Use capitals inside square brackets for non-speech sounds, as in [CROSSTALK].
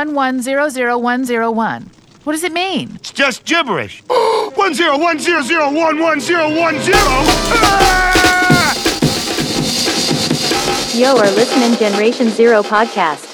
One one zero zero one zero one. What does it mean? It's just gibberish. [GASPS] one zero one zero zero one one zero one zero. You Yo are listening Generation Zero podcast.